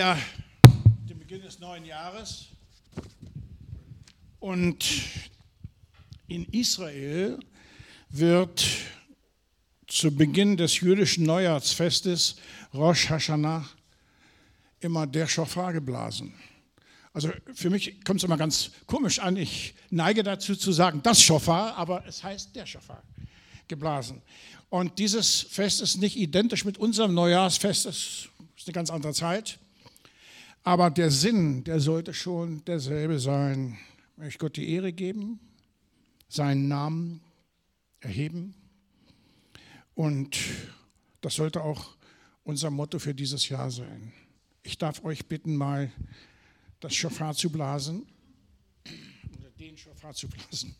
Ja, dem Beginn des neuen Jahres. Und in Israel wird zu Beginn des jüdischen Neujahrsfestes Rosh Hashanah immer der Schofar geblasen. Also für mich kommt es immer ganz komisch an. Ich neige dazu zu sagen, das Schofar, aber es heißt der Schofar geblasen. Und dieses Fest ist nicht identisch mit unserem Neujahrsfest, das ist eine ganz andere Zeit. Aber der Sinn, der sollte schon derselbe sein. Möchte Gott die Ehre geben, seinen Namen erheben. Und das sollte auch unser Motto für dieses Jahr sein. Ich darf euch bitten, mal das Schofar zu blasen. Oder den Schofar zu blasen.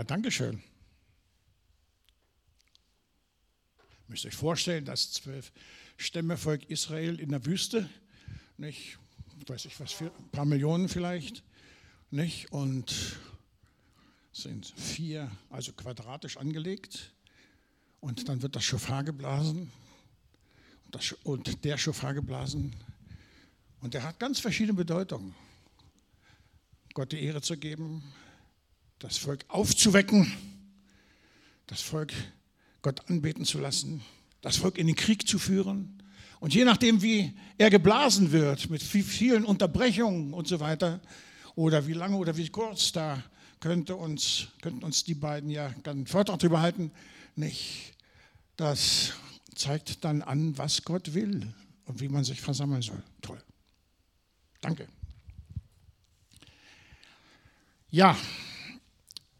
Halleluja, Dankeschön. Müsst euch vorstellen, das zwölf Stämmevolk Israel in der Wüste, nicht, weiß ich was, ein paar Millionen vielleicht, nicht, und sind vier, also quadratisch angelegt, und dann wird das Schofar geblasen und, das, und der Schofar geblasen, und der hat ganz verschiedene Bedeutungen. Gott die Ehre zu geben, das Volk aufzuwecken, das Volk Gott anbeten zu lassen, das Volk in den Krieg zu führen. Und je nachdem, wie er geblasen wird, mit vielen Unterbrechungen und so weiter, oder wie lange oder wie kurz, da könnte uns, könnten uns die beiden ja einen Vortrag darüber halten, nicht. Das zeigt dann an, was Gott will und wie man sich versammeln soll. Toll. Danke. Ja,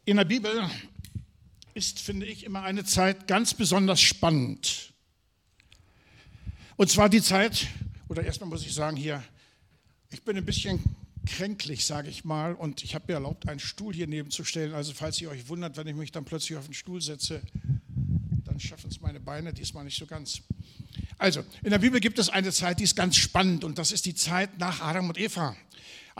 in der Bibel ist, finde ich, immer eine Zeit ganz besonders spannend. Und zwar die Zeit, oder erstmal muss ich sagen hier, ich bin ein bisschen kränklich, sage ich mal, und ich habe mir erlaubt, einen Stuhl hier nebenzustellen. Also falls ihr euch wundert, wenn ich mich dann plötzlich auf den Stuhl setze, dann schaffen es meine Beine diesmal nicht so ganz. Also, in der Bibel gibt es eine Zeit, die ist ganz spannend, und das ist die Zeit nach Adam und Eva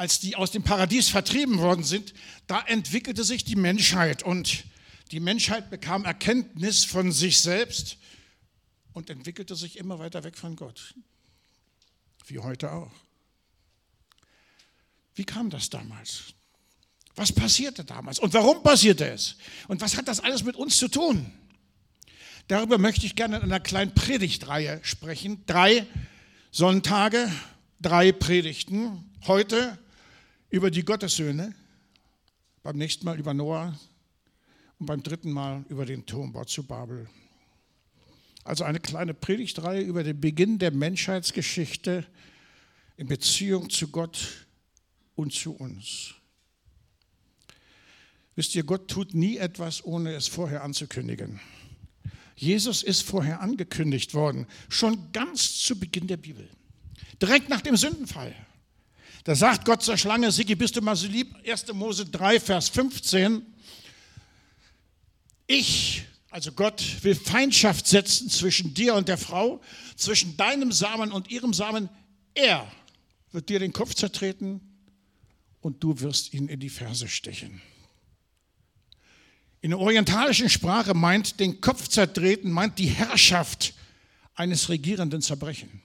als die aus dem Paradies vertrieben worden sind, da entwickelte sich die Menschheit und die Menschheit bekam Erkenntnis von sich selbst und entwickelte sich immer weiter weg von Gott, wie heute auch. Wie kam das damals? Was passierte damals und warum passierte es? Und was hat das alles mit uns zu tun? Darüber möchte ich gerne in einer kleinen Predigtreihe sprechen. Drei Sonntage, drei Predigten. Heute über die Gottessöhne, beim nächsten Mal über Noah und beim dritten Mal über den Turmbau zu Babel. Also eine kleine Predigtreihe über den Beginn der Menschheitsgeschichte in Beziehung zu Gott und zu uns. Wisst ihr, Gott tut nie etwas, ohne es vorher anzukündigen. Jesus ist vorher angekündigt worden, schon ganz zu Beginn der Bibel, direkt nach dem Sündenfall. Da sagt Gott zur Schlange, Sigi, bist du mal so lieb? 1. Mose 3, Vers 15. Ich, also Gott, will Feindschaft setzen zwischen dir und der Frau, zwischen deinem Samen und ihrem Samen. Er wird dir den Kopf zertreten und du wirst ihn in die Ferse stechen. In der orientalischen Sprache meint den Kopf zertreten, meint die Herrschaft eines Regierenden zerbrechen.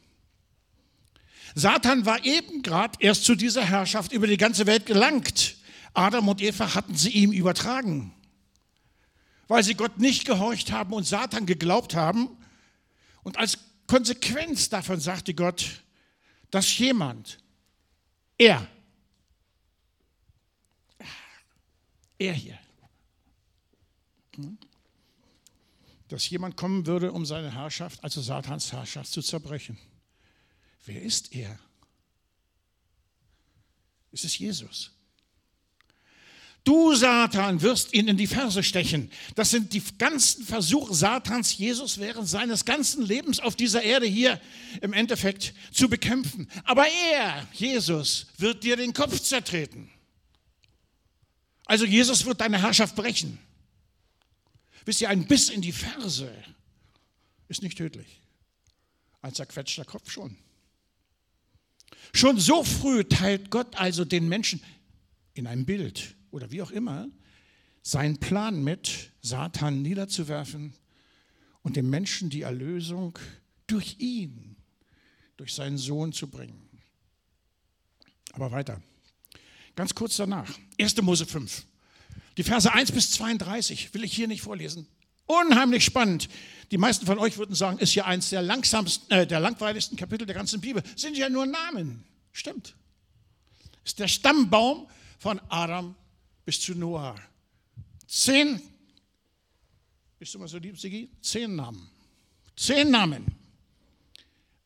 Satan war eben gerade erst zu dieser Herrschaft über die ganze Welt gelangt. Adam und Eva hatten sie ihm übertragen, weil sie Gott nicht gehorcht haben und Satan geglaubt haben. Und als Konsequenz davon sagte Gott, dass jemand, er, er hier, hm, dass jemand kommen würde, um seine Herrschaft, also Satans Herrschaft, zu zerbrechen. Wer ist er? Es ist Jesus. Du, Satan, wirst ihn in die Ferse stechen. Das sind die ganzen Versuche Satans, Jesus während seines ganzen Lebens auf dieser Erde hier im Endeffekt zu bekämpfen. Aber er, Jesus, wird dir den Kopf zertreten. Also Jesus wird deine Herrschaft brechen. Wisst ihr, ein Biss in die Ferse ist nicht tödlich. Ein zerquetschter Kopf schon. Schon so früh teilt Gott also den Menschen in einem Bild oder wie auch immer, seinen Plan mit, Satan niederzuwerfen und dem Menschen die Erlösung durch ihn, durch seinen Sohn zu bringen. Aber weiter. Ganz kurz danach, 1. Mose 5. Die Verse 1 bis 32 will ich hier nicht vorlesen. Unheimlich spannend. Die meisten von euch würden sagen, ist ja eins der langsamsten, äh, der langweiligsten Kapitel der ganzen Bibel. Sind ja nur Namen. Stimmt. Ist der Stammbaum von Adam bis zu Noah. Zehn, bist du mal so lieb, Sigi? Zehn Namen. Zehn Namen.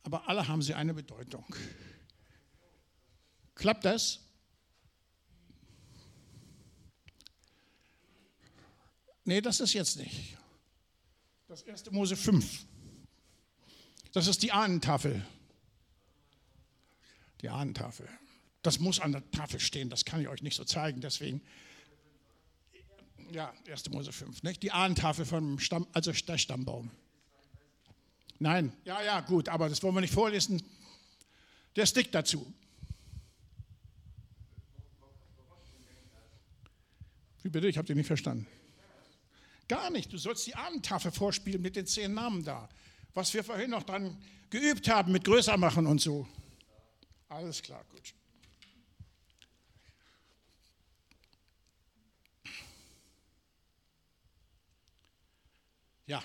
Aber alle haben sie eine Bedeutung. Klappt das? Nee, das ist jetzt nicht. Das erste Mose 5. Das ist die Ahnentafel. Die Ahnentafel. Das muss an der Tafel stehen, das kann ich euch nicht so zeigen, deswegen ja, 1. Mose 5, nicht? die Ahnentafel vom Stamm, also der Stammbaum. Nein, ja, ja, gut, aber das wollen wir nicht vorlesen. Der Stick dazu. Wie bitte? Ich habe dich nicht verstanden. Gar nicht. Du sollst die Ahnentafel vorspielen mit den zehn Namen da. Was wir vorhin noch dran geübt haben mit größer machen und so. Alles klar, gut. Ja,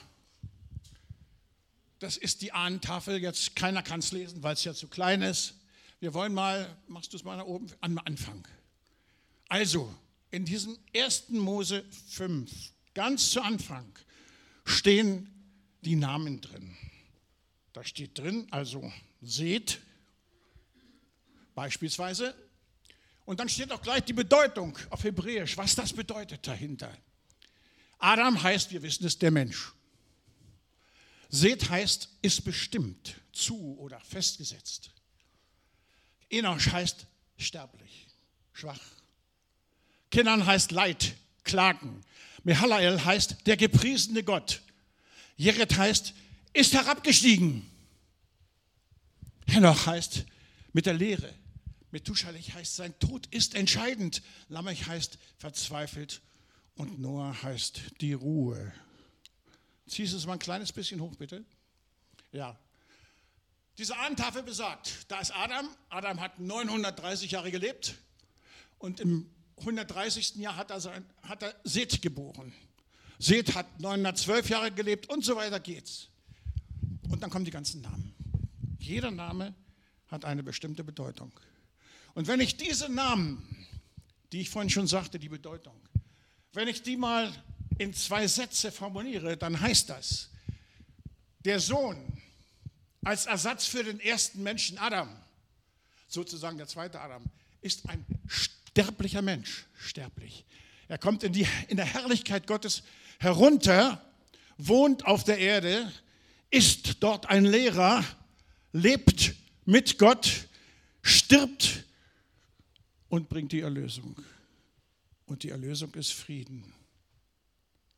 das ist die Ahnentafel. Jetzt keiner kann es lesen, weil es ja zu klein ist. Wir wollen mal, machst du es mal nach oben, am Anfang. Also, in diesem 1. Mose 5, ganz zu Anfang, stehen die Namen drin. Da steht drin, also seht, beispielsweise. Und dann steht auch gleich die Bedeutung auf Hebräisch, was das bedeutet dahinter. Adam heißt, wir wissen es, der Mensch. Seth heißt, ist bestimmt, zu oder festgesetzt. Enosch heißt sterblich, schwach. Kenan heißt Leid, Klagen. Mehalael heißt der gepriesene Gott. Jeret heißt, ist herabgestiegen. Henoch heißt mit der Lehre. Methuschalech heißt, sein Tod ist entscheidend. Lamech heißt verzweifelt und Noah heißt die Ruhe. Zieh es mal ein kleines bisschen hoch, bitte. Ja. Diese Ahnentafel besagt, da ist Adam. Adam hat 930 Jahre gelebt und im 130. Jahr hat er, sein, hat er Seth geboren. Seth hat 912 Jahre gelebt und so weiter geht's. Und dann kommen die ganzen Namen. Jeder Name hat eine bestimmte Bedeutung. Und wenn ich diese Namen, die ich vorhin schon sagte, die Bedeutung, wenn ich die mal in zwei Sätze formuliere, dann heißt das, der Sohn als Ersatz für den ersten Menschen Adam, sozusagen der zweite Adam, ist ein sterblicher Mensch, sterblich. Er kommt in, die, in der Herrlichkeit Gottes herunter, wohnt auf der Erde, ist dort ein Lehrer, lebt mit Gott, stirbt und bringt die Erlösung. Und die Erlösung ist Frieden.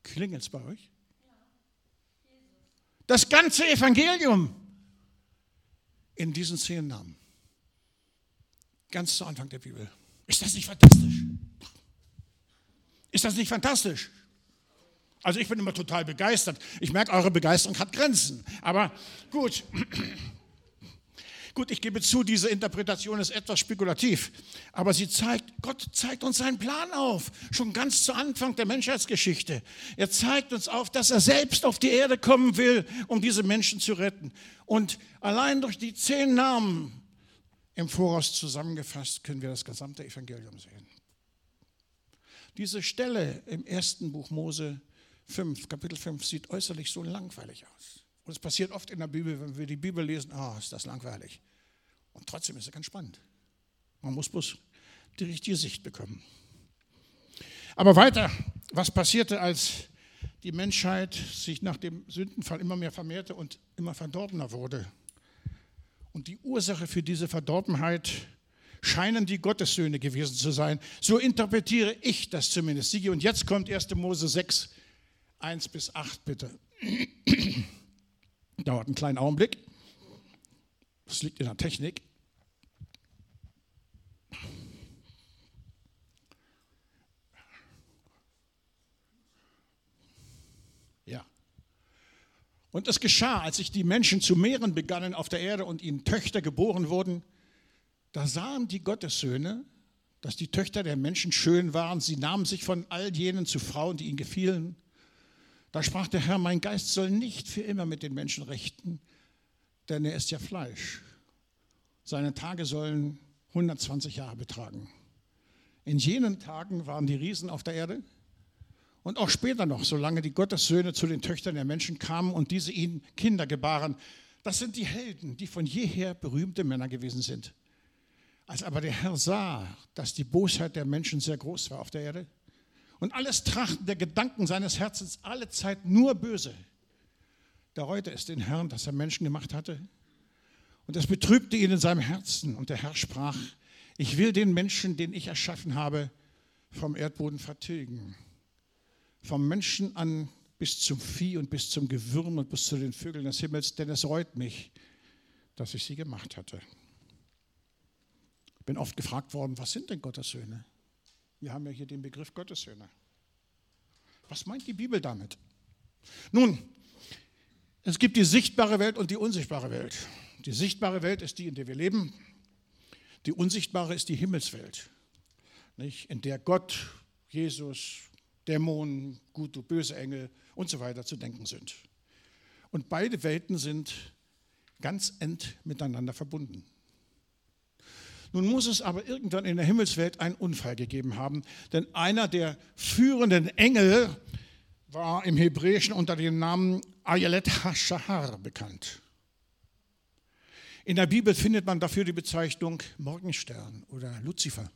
Klingelt es bei euch? Das ganze Evangelium in diesen zehn Namen. Ganz zu Anfang der Bibel. Ist das nicht fantastisch? Ist das nicht fantastisch? Also ich bin immer total begeistert. Ich merke, eure Begeisterung hat Grenzen. Aber gut. Gut, ich gebe zu, diese Interpretation ist etwas spekulativ, aber sie zeigt, Gott zeigt uns seinen Plan auf, schon ganz zu Anfang der Menschheitsgeschichte. Er zeigt uns auf, dass er selbst auf die Erde kommen will, um diese Menschen zu retten. Und allein durch die zehn Namen im Voraus zusammengefasst können wir das gesamte Evangelium sehen. Diese Stelle im ersten Buch Mose 5, Kapitel 5 sieht äußerlich so langweilig aus. Und es passiert oft in der Bibel, wenn wir die Bibel lesen, ah, oh, ist das langweilig. Und trotzdem ist es ganz spannend. Man muss bloß die richtige Sicht bekommen. Aber weiter, was passierte, als die Menschheit sich nach dem Sündenfall immer mehr vermehrte und immer verdorbener wurde? Und die Ursache für diese Verdorbenheit scheinen die Gottessöhne gewesen zu sein. So interpretiere ich das zumindest. Und jetzt kommt 1. Mose 6, 1 bis 8, bitte. Dauert einen kleinen Augenblick. Das liegt in der Technik. Ja. Und es geschah, als sich die Menschen zu mehren begannen auf der Erde und ihnen Töchter geboren wurden, da sahen die Gottessöhne, dass die Töchter der Menschen schön waren. Sie nahmen sich von all jenen zu Frauen, die ihnen gefielen. Da sprach der Herr, mein Geist soll nicht für immer mit den Menschen rechten, denn er ist ja Fleisch. Seine Tage sollen 120 Jahre betragen. In jenen Tagen waren die Riesen auf der Erde und auch später noch, solange die Gottessöhne zu den Töchtern der Menschen kamen und diese ihnen Kinder gebaren. Das sind die Helden, die von jeher berühmte Männer gewesen sind. Als aber der Herr sah, dass die Bosheit der Menschen sehr groß war auf der Erde und alles Trachten der Gedanken seines Herzens alle Zeit nur böse, da reute es den Herrn, dass er Menschen gemacht hatte. Und es betrübte ihn in seinem Herzen. Und der Herr sprach, ich will den Menschen, den ich erschaffen habe, vom Erdboden vertilgen. Vom Menschen an bis zum Vieh und bis zum Gewürm und bis zu den Vögeln des Himmels, denn es reut mich, dass ich sie gemacht hatte bin oft gefragt worden, was sind denn Gottes Söhne? Wir haben ja hier den Begriff Gottes Söhne. Was meint die Bibel damit? Nun, es gibt die sichtbare Welt und die unsichtbare Welt. Die sichtbare Welt ist die, in der wir leben. Die unsichtbare ist die Himmelswelt, nicht? in der Gott, Jesus, Dämonen, gute, böse Engel und so weiter zu denken sind. Und beide Welten sind ganz ent miteinander verbunden. Nun muss es aber irgendwann in der Himmelswelt einen Unfall gegeben haben, denn einer der führenden Engel war im Hebräischen unter dem Namen Ayelet HaShahar bekannt. In der Bibel findet man dafür die Bezeichnung Morgenstern oder Luzifer.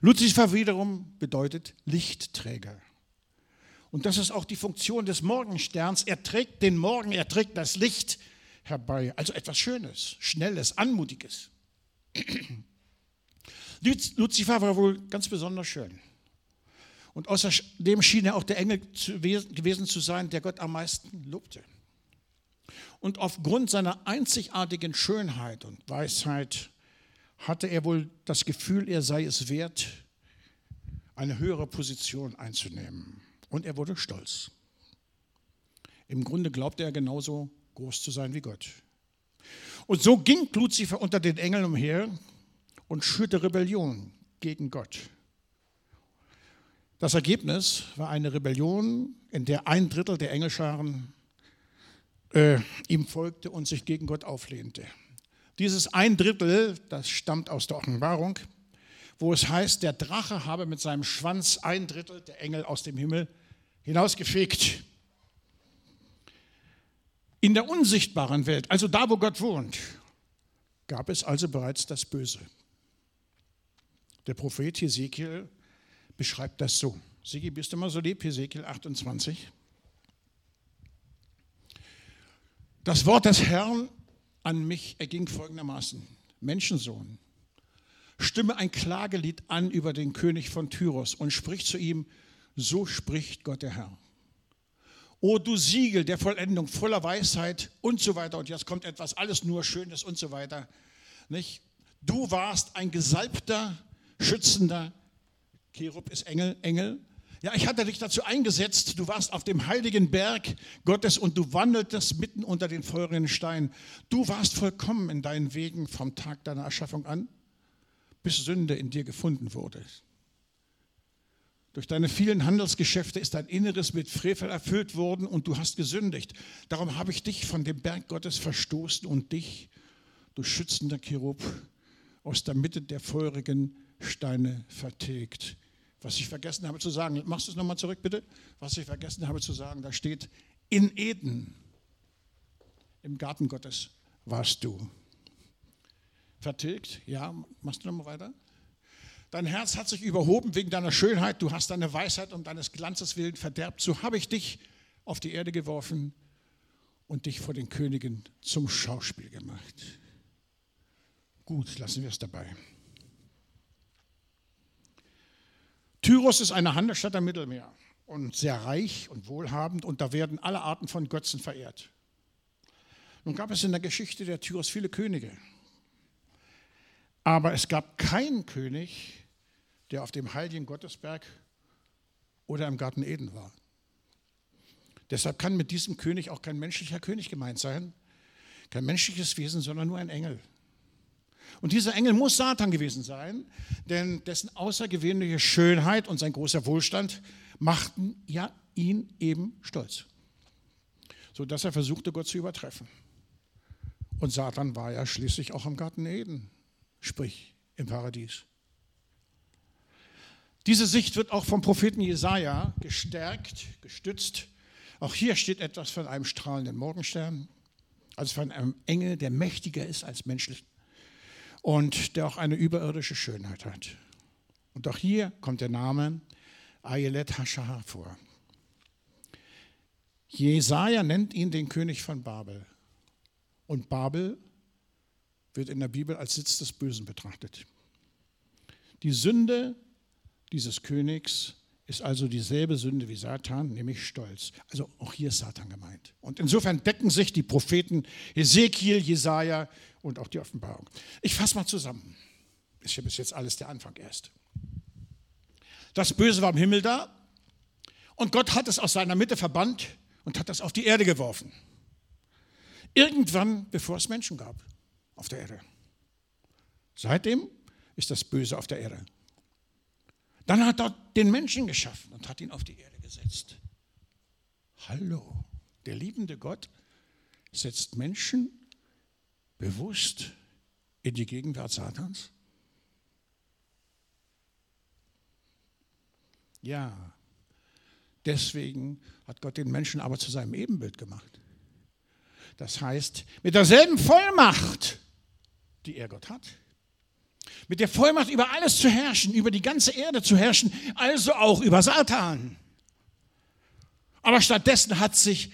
Luzifer wiederum bedeutet Lichtträger. Und das ist auch die Funktion des Morgensterns. Er trägt den Morgen, er trägt das Licht herbei. Also etwas Schönes, Schnelles, Anmutiges. Luzifer war wohl ganz besonders schön. Und außerdem schien er auch der Engel gewesen zu sein, der Gott am meisten lobte. Und aufgrund seiner einzigartigen Schönheit und Weisheit hatte er wohl das Gefühl, er sei es wert, eine höhere Position einzunehmen. Und er wurde stolz. Im Grunde glaubte er genauso groß zu sein wie Gott. Und so ging Luzifer unter den Engeln umher und schürte Rebellion gegen Gott. Das Ergebnis war eine Rebellion, in der ein Drittel der Engelscharen äh, ihm folgte und sich gegen Gott auflehnte. Dieses ein Drittel, das stammt aus der Offenbarung, wo es heißt, der Drache habe mit seinem Schwanz ein Drittel der Engel aus dem Himmel hinausgefegt. In der unsichtbaren Welt, also da, wo Gott wohnt, gab es also bereits das Böse. Der Prophet Hesekiel beschreibt das so. Sigi, bist du mal so lieb? Hesekiel 28. Das Wort des Herrn an mich erging folgendermaßen. Menschensohn, stimme ein Klagelied an über den König von Tyros und sprich zu ihm, so spricht Gott der Herr. O du Siegel der Vollendung, voller Weisheit und so weiter. Und jetzt kommt etwas, alles nur Schönes und so weiter. Nicht? Du warst ein gesalbter, schützender, Cherub ist Engel, Engel. Ja, ich hatte dich dazu eingesetzt, du warst auf dem heiligen Berg Gottes und du wandeltest mitten unter den feurigen Steinen. Du warst vollkommen in deinen Wegen vom Tag deiner Erschaffung an, bis Sünde in dir gefunden wurde. Durch deine vielen Handelsgeschäfte ist dein Inneres mit Frevel erfüllt worden und du hast gesündigt. Darum habe ich dich von dem Berg Gottes verstoßen und dich, du schützender Cherub, aus der Mitte der feurigen Steine vertilgt. Was ich vergessen habe zu sagen, machst du es nochmal zurück bitte? Was ich vergessen habe zu sagen, da steht, in Eden, im Garten Gottes, warst du. Vertilgt? Ja, machst du nochmal weiter? Dein Herz hat sich überhoben wegen deiner Schönheit, du hast deine Weisheit um deines Glanzes willen verderbt. So habe ich dich auf die Erde geworfen und dich vor den Königen zum Schauspiel gemacht. Gut, lassen wir es dabei. Tyros ist eine Handelsstadt am Mittelmeer und sehr reich und wohlhabend und da werden alle Arten von Götzen verehrt. Nun gab es in der Geschichte der Tyros viele Könige, aber es gab keinen König, der auf dem heiligen Gottesberg oder im Garten Eden war. Deshalb kann mit diesem König auch kein menschlicher König gemeint sein, kein menschliches Wesen, sondern nur ein Engel. Und dieser Engel muss Satan gewesen sein, denn dessen außergewöhnliche Schönheit und sein großer Wohlstand machten ja ihn eben stolz, sodass er versuchte, Gott zu übertreffen. Und Satan war ja schließlich auch im Garten Eden, sprich im Paradies. Diese Sicht wird auch vom Propheten Jesaja gestärkt, gestützt. Auch hier steht etwas von einem strahlenden Morgenstern, also von einem Engel, der mächtiger ist als menschlich und der auch eine überirdische Schönheit hat. Und auch hier kommt der Name Ayelet Hashahar vor. Jesaja nennt ihn den König von Babel. Und Babel wird in der Bibel als Sitz des Bösen betrachtet. Die Sünde dieses Königs ist also dieselbe Sünde wie Satan, nämlich Stolz. Also auch hier ist Satan gemeint. Und insofern decken sich die Propheten Ezekiel, Jesaja und auch die Offenbarung. Ich fasse mal zusammen. Ist ja bis jetzt alles der Anfang erst. Das Böse war im Himmel da und Gott hat es aus seiner Mitte verbannt und hat das auf die Erde geworfen. Irgendwann, bevor es Menschen gab auf der Erde. Seitdem ist das Böse auf der Erde. Dann hat er den Menschen geschaffen und hat ihn auf die Erde gesetzt. Hallo, der liebende Gott setzt Menschen bewusst in die Gegenwart Satans? Ja, deswegen hat Gott den Menschen aber zu seinem Ebenbild gemacht. Das heißt, mit derselben Vollmacht, die er Gott hat, mit der Vollmacht über alles zu herrschen, über die ganze Erde zu herrschen, also auch über Satan. Aber stattdessen hat sich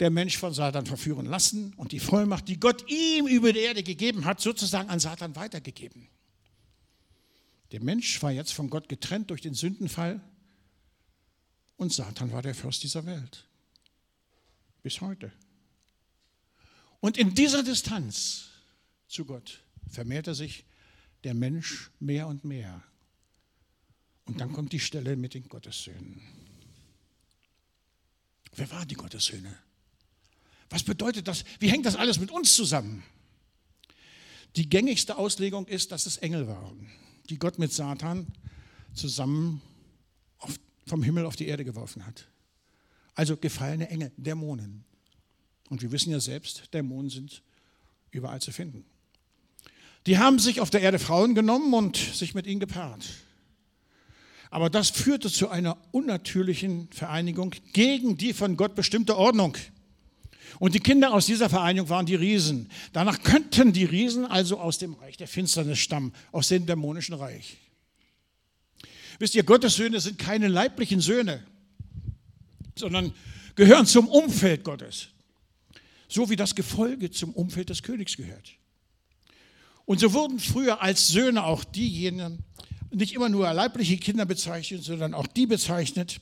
der Mensch von Satan verführen lassen und die Vollmacht, die Gott ihm über die Erde gegeben hat, sozusagen an Satan weitergegeben. Der Mensch war jetzt von Gott getrennt durch den Sündenfall und Satan war der Fürst dieser Welt. Bis heute. Und in dieser Distanz zu Gott vermehrte sich der Mensch mehr und mehr. Und dann kommt die Stelle mit den Gottessöhnen. Wer waren die Gottessöhne? Was bedeutet das? Wie hängt das alles mit uns zusammen? Die gängigste Auslegung ist, dass es Engel waren, die Gott mit Satan zusammen auf, vom Himmel auf die Erde geworfen hat. Also gefallene Engel, Dämonen. Und wir wissen ja selbst, Dämonen sind überall zu finden. Die haben sich auf der Erde Frauen genommen und sich mit ihnen gepaart. Aber das führte zu einer unnatürlichen Vereinigung gegen die von Gott bestimmte Ordnung. Und die Kinder aus dieser Vereinigung waren die Riesen. Danach könnten die Riesen also aus dem Reich der Finsternis stammen, aus dem dämonischen Reich. Wisst ihr, Gottes Söhne sind keine leiblichen Söhne, sondern gehören zum Umfeld Gottes. So wie das Gefolge zum Umfeld des Königs gehört. Und so wurden früher als Söhne auch diejenigen, nicht immer nur leibliche Kinder bezeichnet, sondern auch die bezeichnet,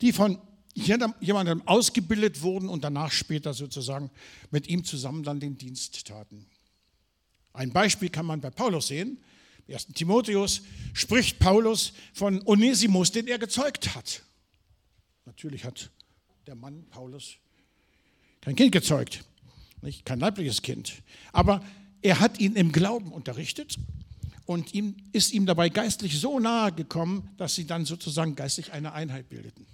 die von jemandem ausgebildet wurden und danach später sozusagen mit ihm zusammen dann den Dienst taten. Ein Beispiel kann man bei Paulus sehen. Im 1. Timotheus spricht Paulus von Onesimus, den er gezeugt hat. Natürlich hat der Mann Paulus kein Kind gezeugt, nicht? kein leibliches Kind. Aber er hat ihn im Glauben unterrichtet und ihm, ist ihm dabei geistlich so nahe gekommen, dass sie dann sozusagen geistlich eine Einheit bildeten.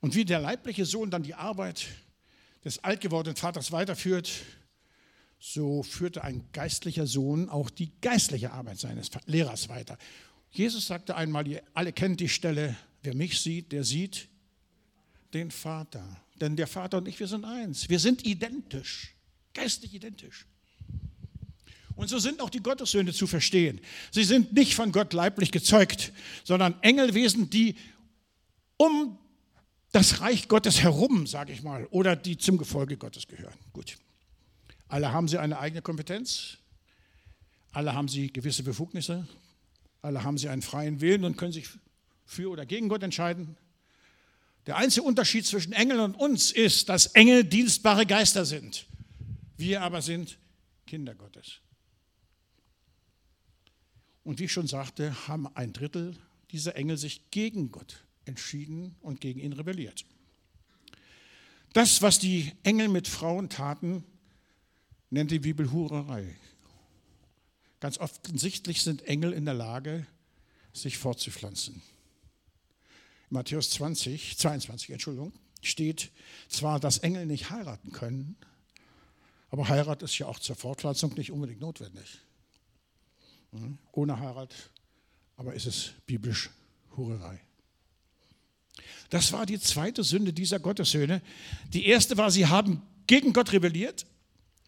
Und wie der leibliche Sohn dann die Arbeit des altgewordenen Vaters weiterführt, so führte ein geistlicher Sohn auch die geistliche Arbeit seines Lehrers weiter. Jesus sagte einmal, ihr alle kennt die Stelle, wer mich sieht, der sieht den Vater. Denn der Vater und ich, wir sind eins. Wir sind identisch, geistlich identisch. Und so sind auch die Gottessöhne zu verstehen. Sie sind nicht von Gott leiblich gezeugt, sondern Engelwesen, die um das Reich Gottes herum, sage ich mal, oder die zum Gefolge Gottes gehören. Gut. Alle haben sie eine eigene Kompetenz, alle haben sie gewisse Befugnisse, alle haben sie einen freien Willen und können sich für oder gegen Gott entscheiden. Der einzige Unterschied zwischen Engeln und uns ist, dass Engel dienstbare Geister sind. Wir aber sind Kinder Gottes. Und wie ich schon sagte, haben ein Drittel dieser Engel sich gegen Gott entschieden und gegen ihn rebelliert. Das, was die Engel mit Frauen taten, nennt die Bibel Hurerei. Ganz offensichtlich sind Engel in der Lage, sich fortzupflanzen. In Matthäus 20, 22 Entschuldigung, steht zwar, dass Engel nicht heiraten können, aber Heirat ist ja auch zur Fortpflanzung nicht unbedingt notwendig. Hm? Ohne Heirat, aber ist es biblisch Hurerei. Das war die zweite Sünde dieser Gottessöhne. Die erste war, sie haben gegen Gott rebelliert.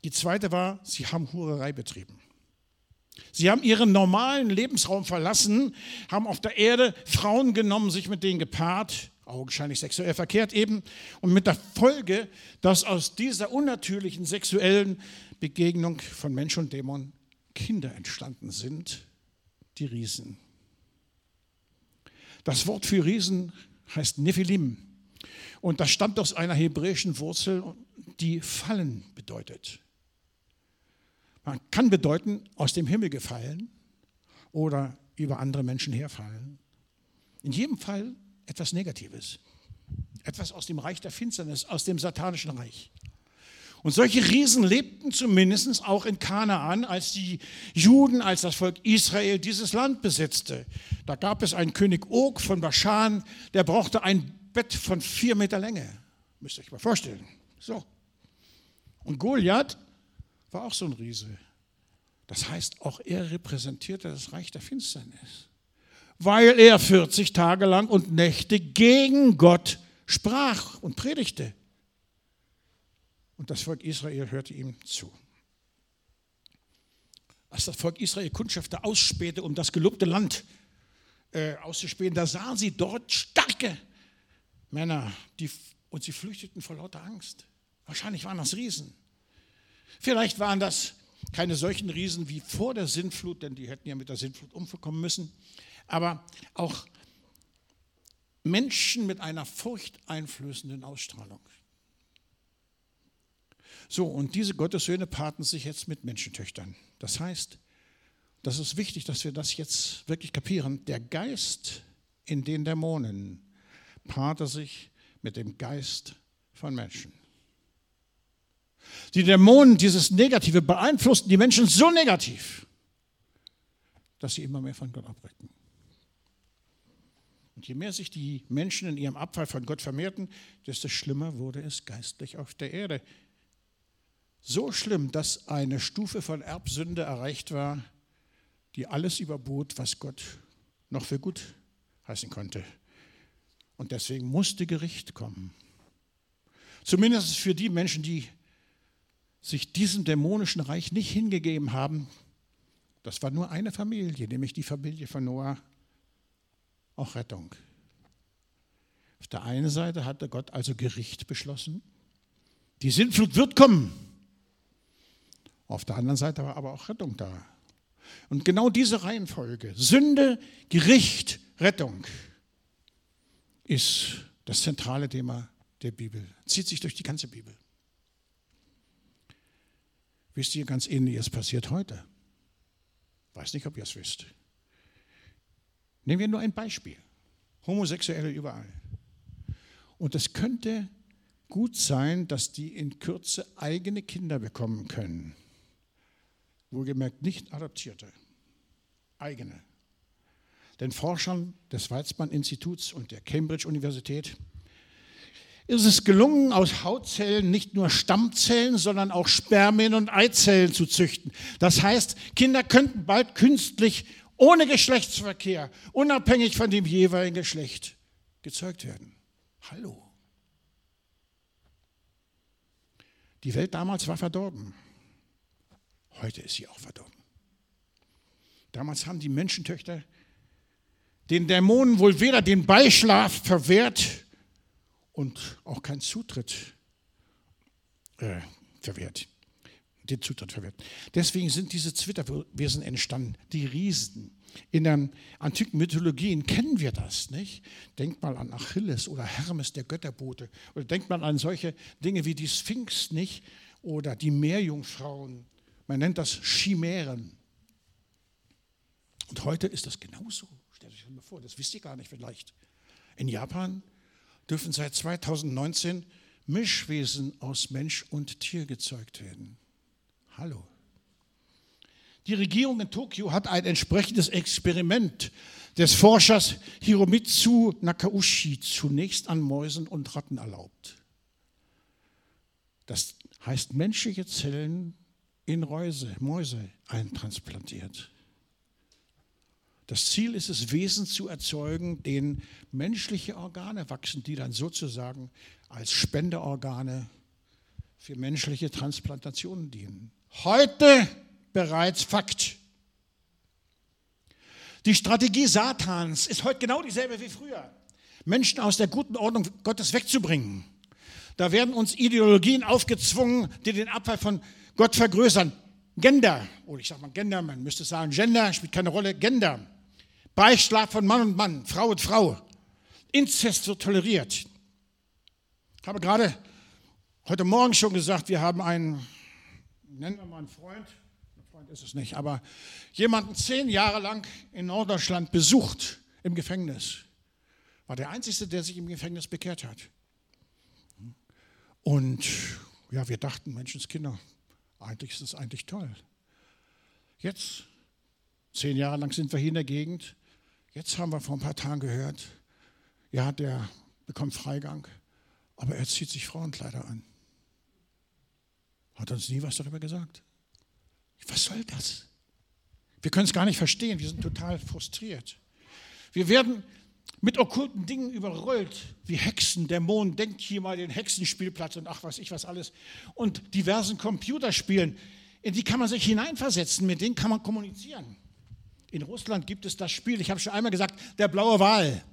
Die zweite war, sie haben Hurerei betrieben. Sie haben ihren normalen Lebensraum verlassen, haben auf der Erde Frauen genommen, sich mit denen gepaart, augenscheinlich sexuell verkehrt eben, und mit der Folge, dass aus dieser unnatürlichen sexuellen Begegnung von Mensch und Dämon Kinder entstanden sind, die Riesen. Das Wort für Riesen heißt Nephilim. Und das stammt aus einer hebräischen Wurzel, die fallen bedeutet. Man kann bedeuten, aus dem Himmel gefallen oder über andere Menschen herfallen. In jedem Fall etwas Negatives. Etwas aus dem Reich der Finsternis, aus dem satanischen Reich. Und solche Riesen lebten zumindest auch in Kanaan, als die Juden, als das Volk Israel dieses Land besetzte. Da gab es einen König Og von Baschan, der brauchte ein Bett von vier Meter Länge. Müsst ihr euch mal vorstellen. So. Und Goliath war auch so ein Riese. Das heißt, auch er repräsentierte das Reich der Finsternis, weil er 40 Tage lang und Nächte gegen Gott sprach und predigte. Und das Volk Israel hörte ihm zu. Als das Volk Israel Kundschafter ausspähte, um das gelobte Land äh, auszuspähen, da sahen sie dort starke Männer, die, und sie flüchteten vor lauter Angst. Wahrscheinlich waren das Riesen. Vielleicht waren das keine solchen Riesen wie vor der Sintflut, denn die hätten ja mit der Sintflut umkommen müssen, aber auch Menschen mit einer furchteinflößenden Ausstrahlung. So, und diese Gottessöhne paarten sich jetzt mit Menschentöchtern. Das heißt, das ist wichtig, dass wir das jetzt wirklich kapieren. Der Geist in den Dämonen paarte sich mit dem Geist von Menschen. Die Dämonen, dieses Negative, beeinflussten die Menschen so negativ, dass sie immer mehr von Gott abrücken. Und je mehr sich die Menschen in ihrem Abfall von Gott vermehrten, desto schlimmer wurde es geistlich auf der Erde so schlimm, dass eine Stufe von Erbsünde erreicht war, die alles überbot, was Gott noch für gut heißen konnte. Und deswegen musste Gericht kommen. Zumindest für die Menschen, die sich diesem dämonischen Reich nicht hingegeben haben. Das war nur eine Familie, nämlich die Familie von Noah, auch Rettung. Auf der einen Seite hatte Gott also Gericht beschlossen. Die Sintflut wird kommen. Auf der anderen Seite war aber auch Rettung da. Und genau diese Reihenfolge, Sünde, Gericht, Rettung, ist das zentrale Thema der Bibel. Zieht sich durch die ganze Bibel. Wisst ihr, ganz ähnliches passiert heute. Weiß nicht, ob ihr es wisst. Nehmen wir nur ein Beispiel. Homosexuelle überall. Und es könnte gut sein, dass die in Kürze eigene Kinder bekommen können wohlgemerkt nicht adoptierte, eigene. Den Forschern des Weizmann-Instituts und der Cambridge-Universität ist es gelungen, aus Hautzellen nicht nur Stammzellen, sondern auch Spermien und Eizellen zu züchten. Das heißt, Kinder könnten bald künstlich ohne Geschlechtsverkehr, unabhängig von dem jeweiligen Geschlecht gezeugt werden. Hallo. Die Welt damals war verdorben. Heute ist sie auch verdorben. Damals haben die Menschentöchter den Dämonen wohl weder den Beischlaf verwehrt und auch keinen Zutritt äh, verwehrt. Den Zutritt verwehrt. Deswegen sind diese Zwitterwesen entstanden, die Riesen. In der antiken Mythologien kennen wir das, nicht? Denkt mal an Achilles oder Hermes, der Götterbote. Oder denkt mal an solche Dinge wie die Sphinx, nicht? Oder die Meerjungfrauen. Man nennt das Chimären. Und heute ist das genauso. Stellt euch das mal vor, das wisst ihr gar nicht vielleicht. In Japan dürfen seit 2019 Mischwesen aus Mensch und Tier gezeugt werden. Hallo. Die Regierung in Tokio hat ein entsprechendes Experiment des Forschers Hiromitsu Nakaushi zunächst an Mäusen und Ratten erlaubt. Das heißt menschliche Zellen in Reuse, Mäuse eintransplantiert. Das Ziel ist es, Wesen zu erzeugen, denen menschliche Organe wachsen, die dann sozusagen als Spendeorgane für menschliche Transplantationen dienen. Heute bereits Fakt. Die Strategie Satans ist heute genau dieselbe wie früher. Menschen aus der guten Ordnung Gottes wegzubringen. Da werden uns Ideologien aufgezwungen, die den Abfall von Gott vergrößern. Gender, oder ich sage mal Gender, man müsste sagen Gender, spielt keine Rolle, Gender. Beischlaf von Mann und Mann, Frau und Frau. Inzest wird toleriert. Ich habe gerade heute Morgen schon gesagt, wir haben einen, nennen wir mal einen Freund, ein Freund ist es nicht, aber jemanden zehn Jahre lang in Norddeutschland besucht im Gefängnis. War der Einzige, der sich im Gefängnis bekehrt hat. Und ja, wir dachten, Menschenskinder, eigentlich ist es eigentlich toll. Jetzt, zehn Jahre lang sind wir hier in der Gegend, Jetzt haben wir vor ein paar Tagen gehört, ja, der bekommt Freigang, aber er zieht sich Frauenkleider an. Hat uns nie was darüber gesagt. Was soll das? Wir können es gar nicht verstehen, wir sind total frustriert. Wir werden mit okkulten Dingen überrollt, wie Hexen, Dämonen, denkt hier mal den Hexenspielplatz und ach was ich was alles. Und diversen Computerspielen, in die kann man sich hineinversetzen, mit denen kann man kommunizieren. In Russland gibt es das Spiel, ich habe schon einmal gesagt, der blaue Wal.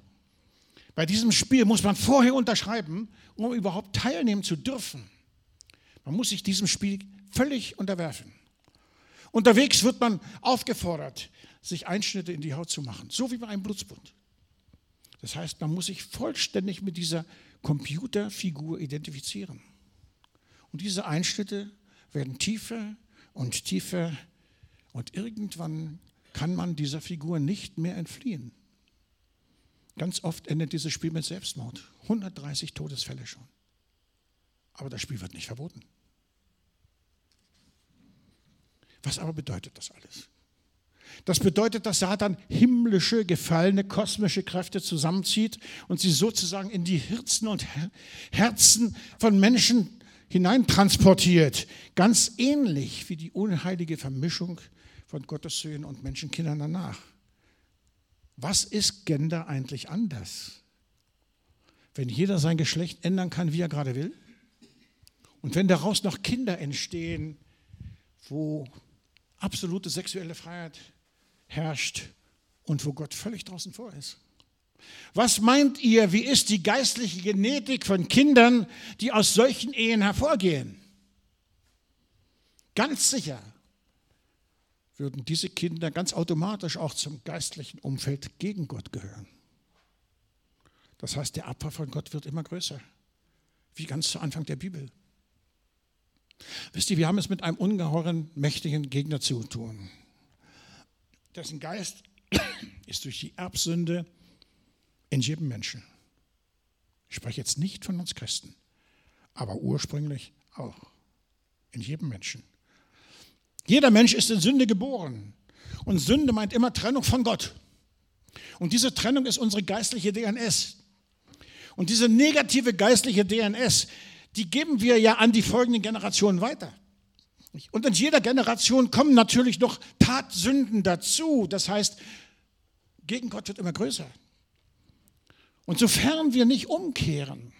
Bei diesem Spiel muss man vorher unterschreiben, um überhaupt teilnehmen zu dürfen. Man muss sich diesem Spiel völlig unterwerfen. Unterwegs wird man aufgefordert, sich Einschnitte in die Haut zu machen, so wie bei einem Blutsbund. Das heißt, man muss sich vollständig mit dieser Computerfigur identifizieren. Und diese Einschnitte werden tiefer und tiefer und irgendwann kann man dieser Figur nicht mehr entfliehen. Ganz oft endet dieses Spiel mit Selbstmord. 130 Todesfälle schon. Aber das Spiel wird nicht verboten. Was aber bedeutet das alles? Das bedeutet, dass Satan himmlische, gefallene, kosmische Kräfte zusammenzieht und sie sozusagen in die Herzen und Herzen von Menschen hineintransportiert. Ganz ähnlich wie die unheilige Vermischung von Gottes Söhnen und Menschenkindern danach. Was ist Gender eigentlich anders? Wenn jeder sein Geschlecht ändern kann, wie er gerade will? Und wenn daraus noch Kinder entstehen, wo absolute sexuelle Freiheit herrscht und wo Gott völlig draußen vor ist. Was meint ihr, wie ist die geistliche Genetik von Kindern, die aus solchen Ehen hervorgehen? Ganz sicher würden diese Kinder ganz automatisch auch zum geistlichen Umfeld gegen Gott gehören. Das heißt, der Abfall von Gott wird immer größer, wie ganz zu Anfang der Bibel. Wisst ihr, wir haben es mit einem ungeheuren, mächtigen Gegner zu tun, dessen Geist ist durch die Erbsünde in jedem Menschen. Ich spreche jetzt nicht von uns Christen, aber ursprünglich auch in jedem Menschen. Jeder Mensch ist in Sünde geboren. Und Sünde meint immer Trennung von Gott. Und diese Trennung ist unsere geistliche DNS. Und diese negative geistliche DNS, die geben wir ja an die folgenden Generationen weiter. Und in jeder Generation kommen natürlich noch Tatsünden dazu. Das heißt, gegen Gott wird immer größer. Und sofern wir nicht umkehren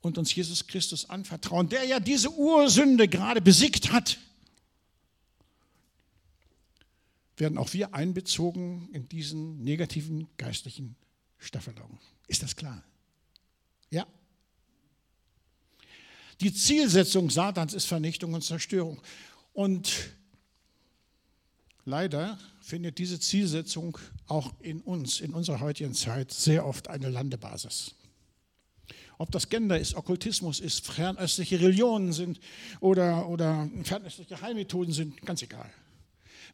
und uns Jesus Christus anvertrauen, der ja diese Ursünde gerade besiegt hat, werden auch wir einbezogen in diesen negativen geistlichen Staffelung. Ist das klar? Ja. Die Zielsetzung Satans ist Vernichtung und Zerstörung. Und leider findet diese Zielsetzung auch in uns, in unserer heutigen Zeit, sehr oft eine Landebasis. Ob das Gender ist, Okkultismus ist, fernöstliche Religionen sind oder, oder fernöstliche Heilmethoden sind, ganz egal.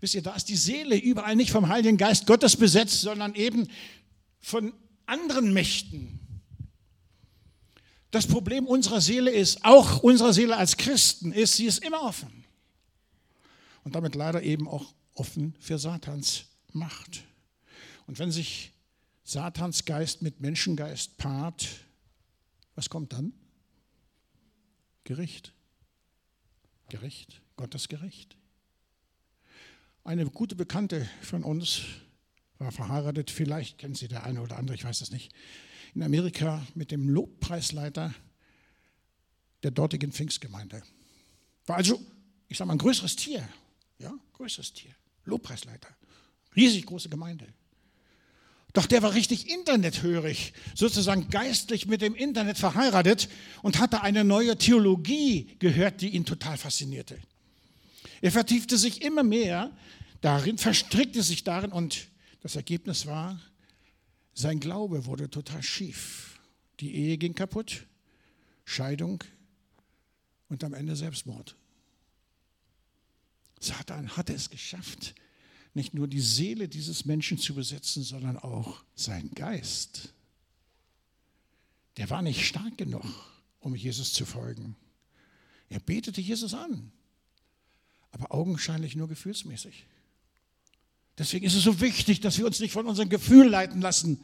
Wisst ihr, da ist die Seele überall nicht vom Heiligen Geist Gottes besetzt, sondern eben von anderen Mächten. Das Problem unserer Seele ist, auch unserer Seele als Christen ist, sie ist immer offen. Und damit leider eben auch offen für Satans Macht. Und wenn sich Satans Geist mit Menschengeist paart, was kommt dann? Gericht. Gericht, Gottes Gericht. Eine gute Bekannte von uns war verheiratet, vielleicht kennt sie der eine oder andere, ich weiß es nicht, in Amerika mit dem Lobpreisleiter der dortigen Pfingstgemeinde. War also, ich sage mal, ein größeres Tier, ja, größeres Tier, Lobpreisleiter, riesig große Gemeinde. Doch der war richtig internethörig, sozusagen geistlich mit dem Internet verheiratet und hatte eine neue Theologie gehört, die ihn total faszinierte. Er vertiefte sich immer mehr darin, verstrickte sich darin und das Ergebnis war, sein Glaube wurde total schief. Die Ehe ging kaputt, Scheidung und am Ende Selbstmord. Satan hatte es geschafft, nicht nur die Seele dieses Menschen zu besetzen, sondern auch sein Geist. Der war nicht stark genug, um Jesus zu folgen. Er betete Jesus an, aber augenscheinlich nur gefühlsmäßig. Deswegen ist es so wichtig, dass wir uns nicht von unserem Gefühl leiten lassen,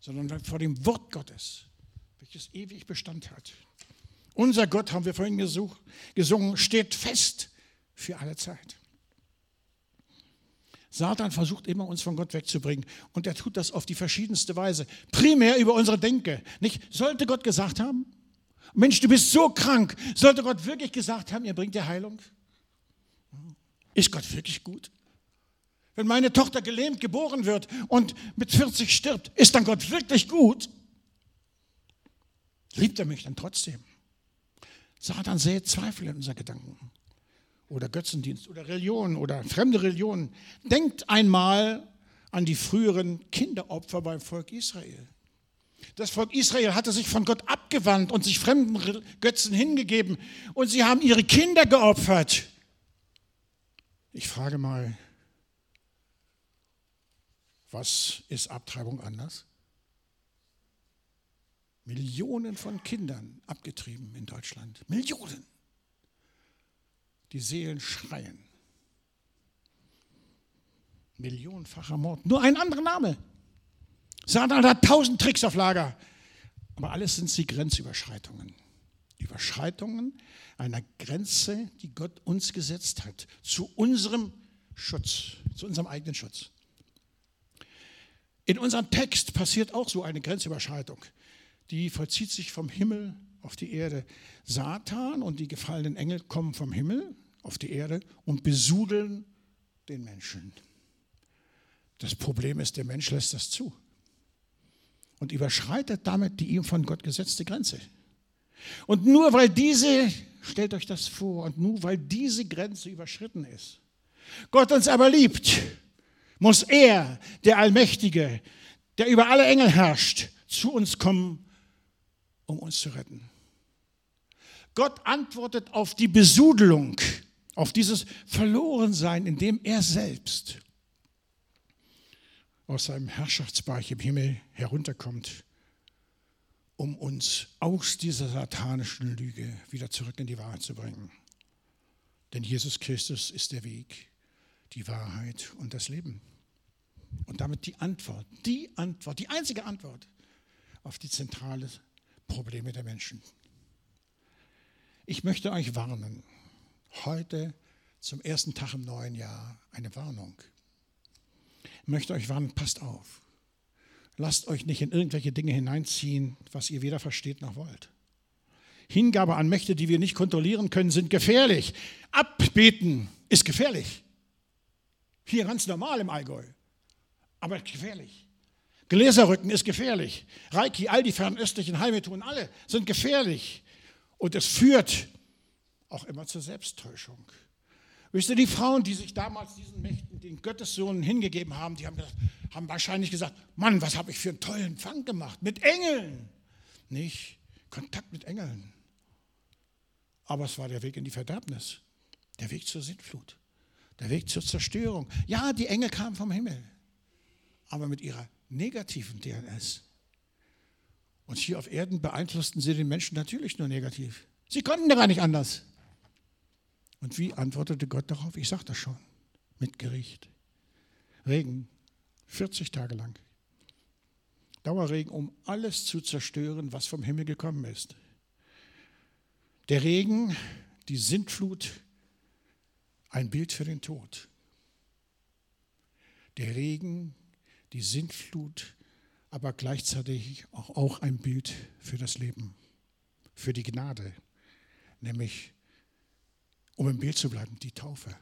sondern vor dem Wort Gottes, welches ewig Bestand hat. Unser Gott, haben wir vorhin gesucht, gesungen, steht fest für alle Zeit. Satan versucht immer, uns von Gott wegzubringen. Und er tut das auf die verschiedenste Weise. Primär über unsere Denke. Nicht, sollte Gott gesagt haben, Mensch, du bist so krank. Sollte Gott wirklich gesagt haben, er bringt dir Heilung? Ist Gott wirklich gut? Wenn meine Tochter gelähmt geboren wird und mit 40 stirbt, ist dann Gott wirklich gut? Liebt er mich dann trotzdem? Satan sät Zweifel in unseren Gedanken. Oder Götzendienst oder Religion oder fremde Religionen. Denkt einmal an die früheren Kinderopfer beim Volk Israel. Das Volk Israel hatte sich von Gott abgewandt und sich fremden Götzen hingegeben und sie haben ihre Kinder geopfert. Ich frage mal, was ist Abtreibung anders? Millionen von Kindern abgetrieben in Deutschland. Millionen. Die Seelen schreien. Millionenfacher Mord. Nur ein anderer Name. Satan hat tausend Tricks auf Lager. Aber alles sind sie Grenzüberschreitungen. Überschreitungen einer Grenze, die Gott uns gesetzt hat. Zu unserem Schutz, zu unserem eigenen Schutz. In unserem Text passiert auch so eine Grenzüberschreitung. Die vollzieht sich vom Himmel auf die Erde. Satan und die gefallenen Engel kommen vom Himmel auf die Erde und besudeln den Menschen. Das Problem ist, der Mensch lässt das zu und überschreitet damit die ihm von Gott gesetzte Grenze. Und nur weil diese, stellt euch das vor, und nur weil diese Grenze überschritten ist, Gott uns aber liebt, muss er, der Allmächtige, der über alle Engel herrscht, zu uns kommen, um uns zu retten. Gott antwortet auf die Besudelung, auf dieses Verlorensein, indem er selbst aus seinem Herrschaftsbereich im Himmel herunterkommt, um uns aus dieser satanischen Lüge wieder zurück in die Wahrheit zu bringen. Denn Jesus Christus ist der Weg, die Wahrheit und das Leben. Und damit die Antwort, die Antwort, die einzige Antwort auf die zentralen Probleme der Menschen. Ich möchte euch warnen, Heute zum ersten Tag im neuen Jahr eine Warnung. Ich möchte euch warnen, passt auf. Lasst euch nicht in irgendwelche Dinge hineinziehen, was ihr weder versteht noch wollt. Hingabe an Mächte, die wir nicht kontrollieren können, sind gefährlich. Abbeten ist gefährlich. Hier ganz normal im Allgäu, aber gefährlich. Gläserrücken ist gefährlich. Reiki, all die fernöstlichen Heilmethoden, alle sind gefährlich. Und es führt auch immer zur Selbsttäuschung. Wisst ihr, die Frauen, die sich damals diesen Mächten, den Gottessohn hingegeben haben, die haben, haben wahrscheinlich gesagt, Mann, was habe ich für einen tollen Fang gemacht mit Engeln. Nicht Kontakt mit Engeln. Aber es war der Weg in die Verderbnis, der Weg zur Sintflut, der Weg zur Zerstörung. Ja, die Engel kamen vom Himmel, aber mit ihrer negativen DNS. Und hier auf Erden beeinflussten sie den Menschen natürlich nur negativ. Sie konnten gar nicht anders. Und wie antwortete Gott darauf? Ich sagte das schon, mit Gericht. Regen, 40 Tage lang. Dauerregen, um alles zu zerstören, was vom Himmel gekommen ist. Der Regen, die Sintflut, ein Bild für den Tod. Der Regen, die Sintflut, aber gleichzeitig auch ein Bild für das Leben, für die Gnade, nämlich, um im Bild zu bleiben, die Taufe.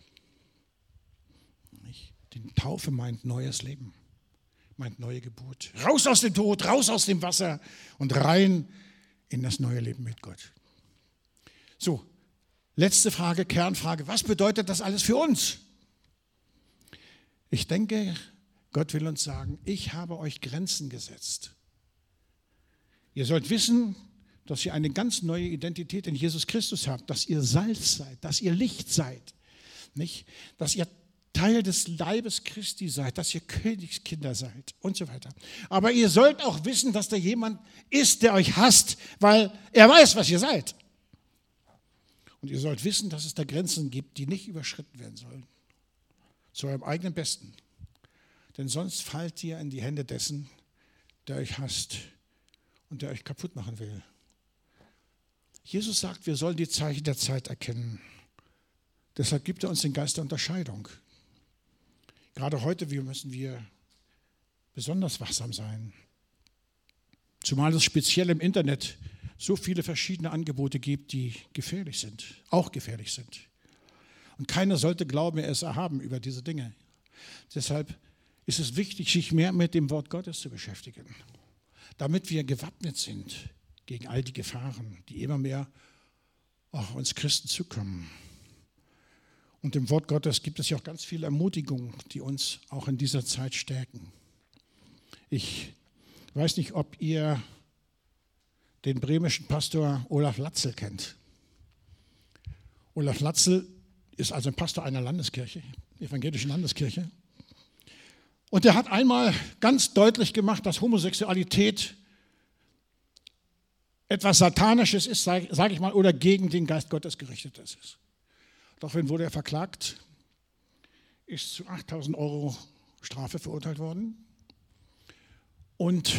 Die Taufe meint neues Leben, meint neue Geburt. Raus aus dem Tod, raus aus dem Wasser und rein in das neue Leben mit Gott. So, letzte Frage, Kernfrage. Was bedeutet das alles für uns? Ich denke, Gott will uns sagen, ich habe euch Grenzen gesetzt. Ihr sollt wissen, dass ihr eine ganz neue Identität in Jesus Christus habt, dass ihr Salz seid, dass ihr Licht seid, nicht? dass ihr Teil des Leibes Christi seid, dass ihr Königskinder seid und so weiter. Aber ihr sollt auch wissen, dass da jemand ist, der euch hasst, weil er weiß, was ihr seid. Und ihr sollt wissen, dass es da Grenzen gibt, die nicht überschritten werden sollen. Zu eurem eigenen Besten. Denn sonst fallt ihr in die Hände dessen, der euch hasst und der euch kaputt machen will. Jesus sagt, wir sollen die Zeichen der Zeit erkennen. Deshalb gibt er uns den Geist der Unterscheidung. Gerade heute müssen wir besonders wachsam sein. Zumal es speziell im Internet so viele verschiedene Angebote gibt, die gefährlich sind, auch gefährlich sind. Und keiner sollte glauben, er ist erhaben über diese Dinge. Deshalb ist es wichtig, sich mehr mit dem Wort Gottes zu beschäftigen, damit wir gewappnet sind gegen all die Gefahren, die immer mehr auch uns Christen zukommen. Und im Wort Gottes gibt es ja auch ganz viele Ermutigungen, die uns auch in dieser Zeit stärken. Ich weiß nicht, ob ihr den bremischen Pastor Olaf Latzel kennt. Olaf Latzel ist also ein Pastor einer Landeskirche, evangelischen Landeskirche. Und er hat einmal ganz deutlich gemacht, dass Homosexualität etwas Satanisches ist, sage sag ich mal, oder gegen den Geist Gottes gerichtetes ist. Daraufhin wurde er verklagt, ist zu 8000 Euro Strafe verurteilt worden und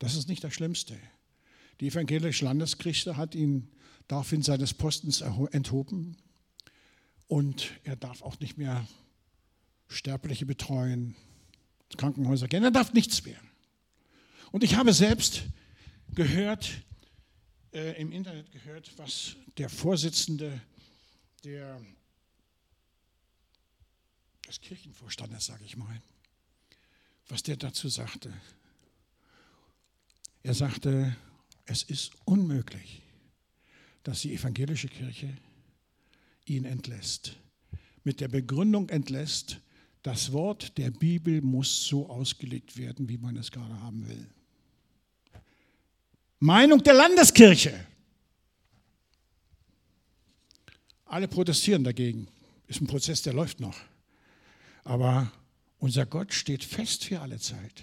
das ist nicht das Schlimmste. Die evangelische Landeskirche hat ihn daraufhin seines Postens enthoben und er darf auch nicht mehr Sterbliche betreuen, Krankenhäuser gehen, er darf nichts mehr. Und ich habe selbst gehört, äh, im Internet gehört, was der Vorsitzende der, des Kirchenvorstandes, sage ich mal, was der dazu sagte. Er sagte, es ist unmöglich, dass die evangelische Kirche ihn entlässt. Mit der Begründung entlässt, das Wort der Bibel muss so ausgelegt werden, wie man es gerade haben will. Meinung der Landeskirche. Alle protestieren dagegen. Ist ein Prozess, der läuft noch. Aber unser Gott steht fest für alle Zeit.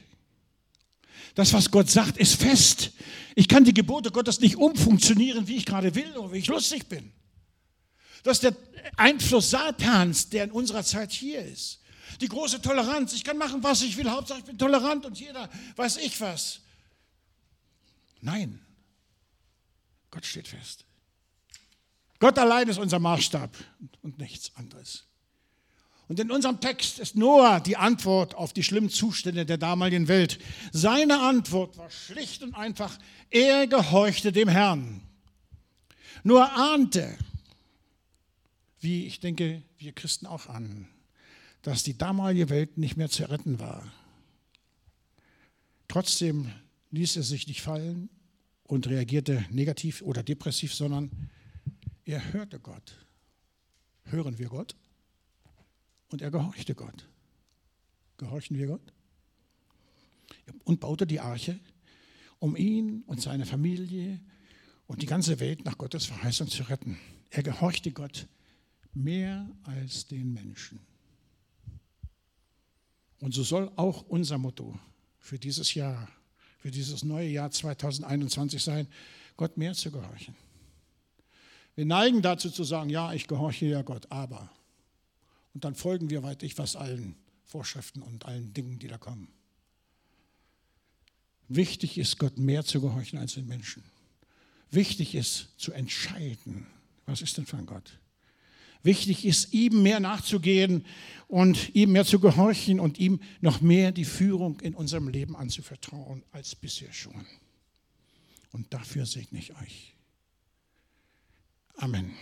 Das, was Gott sagt, ist fest. Ich kann die Gebote Gottes nicht umfunktionieren, wie ich gerade will oder wie ich lustig bin. Das ist der Einfluss Satans, der in unserer Zeit hier ist. Die große Toleranz. Ich kann machen, was ich will. Hauptsache, ich bin tolerant und jeder weiß ich was. Nein. Gott steht fest. Gott allein ist unser Maßstab und nichts anderes. Und in unserem Text ist Noah die Antwort auf die schlimmen Zustände der damaligen Welt. Seine Antwort war schlicht und einfach, er gehorchte dem Herrn. Noah ahnte, wie ich denke, wir Christen auch an, dass die damalige Welt nicht mehr zu retten war. Trotzdem ließ er sich nicht fallen und reagierte negativ oder depressiv, sondern er hörte Gott. Hören wir Gott? Und er gehorchte Gott. Gehorchen wir Gott? Und baute die Arche, um ihn und seine Familie und die ganze Welt nach Gottes Verheißung zu retten. Er gehorchte Gott mehr als den Menschen. Und so soll auch unser Motto für dieses Jahr, für dieses neue Jahr 2021 sein, Gott mehr zu gehorchen. Wir neigen dazu zu sagen, ja, ich gehorche ja Gott, aber. Und dann folgen wir weit ich was allen Vorschriften und allen Dingen, die da kommen. Wichtig ist, Gott mehr zu gehorchen als den Menschen. Wichtig ist zu entscheiden, was ist denn ein Gott? Wichtig ist, ihm mehr nachzugehen und ihm mehr zu gehorchen und ihm noch mehr die Führung in unserem Leben anzuvertrauen als bisher schon. Und dafür segne ich euch. Amen.